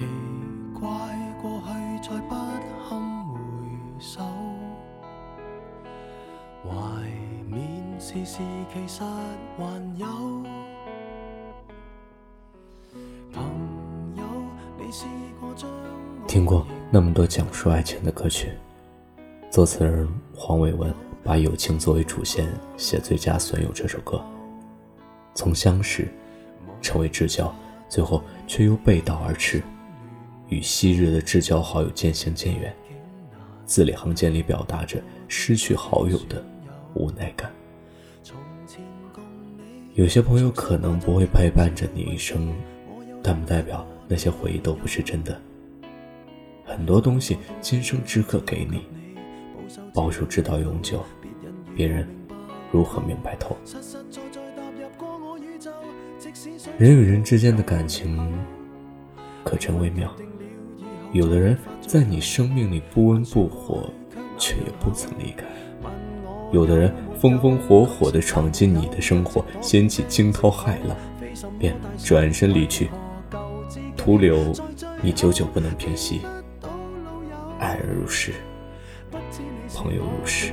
奇怪，过去再不堪回首，怀面事事其实还有。朋友，你试过将听过那么多讲述爱情的歌曲，作词人黄伟文把友情作为主线写《最佳损友》这首歌，从相识成为至交。最后却又背道而驰，与昔日的至交好友渐行渐远，字里行间里表达着失去好友的无奈感。有些朋友可能不会陪伴着你一生，但不代表那些回忆都不是真的。很多东西今生只可给你，保守直到永久，别人如何明白透？人与人之间的感情可真微妙。有的人在你生命里不温不火，却也不曾离开；有的人风风火火地闯进你的生活，掀起惊涛骇浪，便转身离去，徒留你久久不能平息。爱人如是，朋友如是。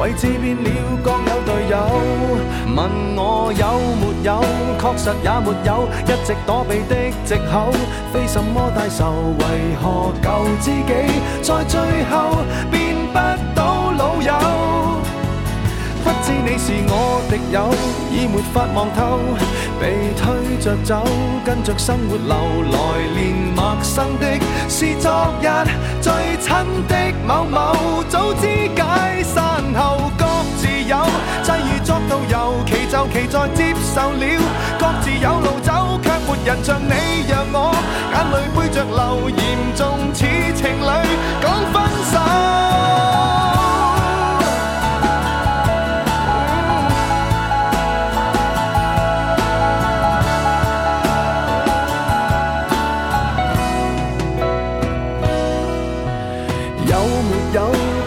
位置变了，各有队友问我有没有，确实也没有，一直躲避的藉口，非什么大仇。为何旧知己在最后变不到老友？不知你是我敌友，已没法望透，被推着走，跟着生活流，来年陌生的是昨日最亲的某某，早知。受了，各自有路走，却没人像你让我眼泪背着流，严重似情侣讲分手。